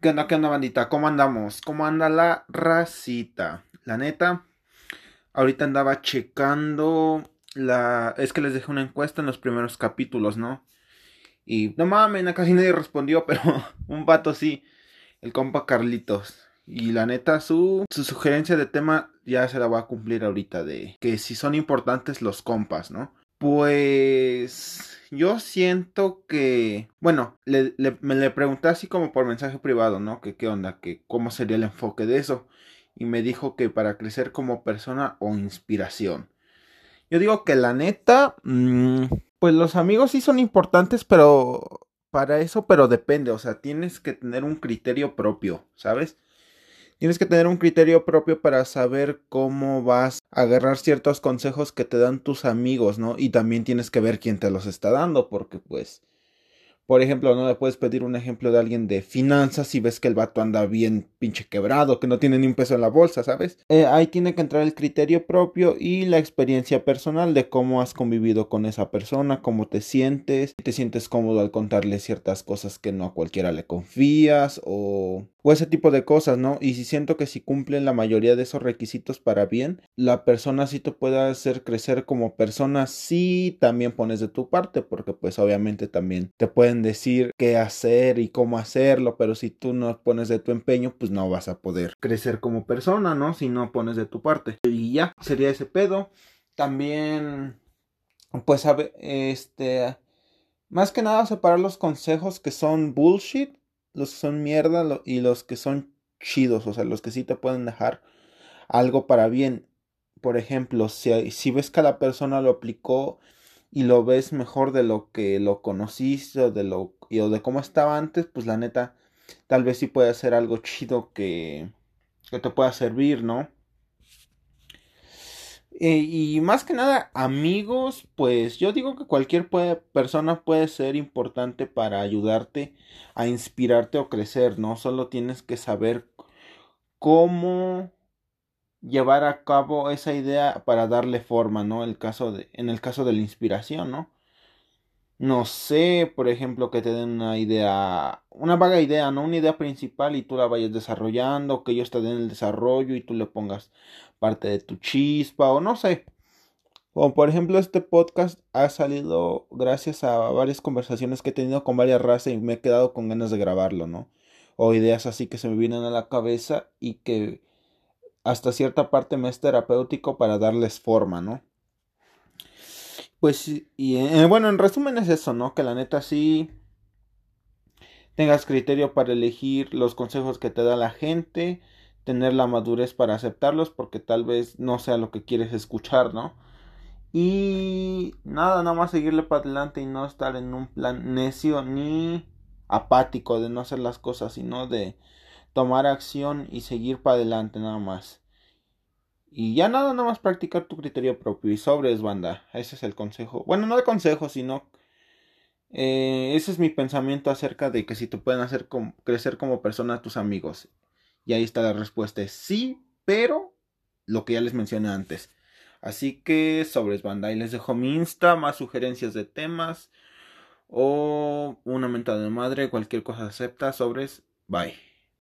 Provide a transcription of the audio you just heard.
¿Qué onda, qué onda, bandita? ¿Cómo andamos? ¿Cómo anda la racita? La neta, ahorita andaba checando la... Es que les dejé una encuesta en los primeros capítulos, ¿no? Y no mames, casi nadie respondió, pero un vato sí. El compa Carlitos. Y la neta, su, su sugerencia de tema ya se la va a cumplir ahorita de que si son importantes los compas, ¿no? Pues yo siento que, bueno, le, me le pregunté así como por mensaje privado, ¿no? Que qué onda, que cómo sería el enfoque de eso. Y me dijo que para crecer como persona o inspiración. Yo digo que la neta, mmm, pues los amigos sí son importantes, pero para eso, pero depende, o sea, tienes que tener un criterio propio, ¿sabes? Tienes que tener un criterio propio para saber cómo vas a agarrar ciertos consejos que te dan tus amigos, ¿no? Y también tienes que ver quién te los está dando, porque pues por ejemplo, no le puedes pedir un ejemplo de alguien de finanzas si ves que el vato anda bien pinche quebrado, que no tiene ni un peso en la bolsa, ¿sabes? Eh, ahí tiene que entrar el criterio propio y la experiencia personal de cómo has convivido con esa persona, cómo te sientes, si te sientes cómodo al contarle ciertas cosas que no a cualquiera le confías o, o ese tipo de cosas, ¿no? Y si siento que si cumplen la mayoría de esos requisitos para bien, la persona sí te puede hacer crecer como persona si también pones de tu parte, porque pues obviamente también te pueden decir qué hacer y cómo hacerlo, pero si tú no pones de tu empeño, pues no vas a poder crecer como persona, ¿no? Si no pones de tu parte. Y ya, sería ese pedo. También, pues, a este, más que nada separar los consejos que son bullshit, los que son mierda y los que son chidos, o sea, los que sí te pueden dejar algo para bien. Por ejemplo, si, si ves que la persona lo aplicó y lo ves mejor de lo que lo conociste o de lo o de cómo estaba antes, pues la neta tal vez sí puede ser algo chido que que te pueda servir, ¿no? Eh, y más que nada, amigos, pues yo digo que cualquier persona puede ser importante para ayudarte a inspirarte o crecer, ¿no? Solo tienes que saber cómo llevar a cabo esa idea para darle forma, ¿no? El caso de, en el caso de la inspiración, ¿no? No sé, por ejemplo, que te den una idea, una vaga idea, ¿no? Una idea principal y tú la vayas desarrollando, que ellos te den el desarrollo y tú le pongas parte de tu chispa o no sé. Como por ejemplo este podcast ha salido gracias a varias conversaciones que he tenido con varias razas y me he quedado con ganas de grabarlo, ¿no? O ideas así que se me vienen a la cabeza y que hasta cierta parte me es terapéutico para darles forma, ¿no? Pues, y eh, bueno, en resumen es eso, ¿no? Que la neta sí tengas criterio para elegir los consejos que te da la gente, tener la madurez para aceptarlos, porque tal vez no sea lo que quieres escuchar, ¿no? Y nada, nada más seguirle para adelante y no estar en un plan necio ni apático de no hacer las cosas, sino de tomar acción y seguir para adelante nada más. Y ya nada, nada más practicar tu criterio propio y sobres, banda. Ese es el consejo. Bueno, no de consejo, sino... Eh, ese es mi pensamiento acerca de que si te pueden hacer crecer como persona tus amigos. Y ahí está la respuesta. Es sí, pero lo que ya les mencioné antes. Así que sobres, banda. Y les dejo mi Insta, más sugerencias de temas. O una mentada de madre, cualquier cosa acepta. Sobres, bye.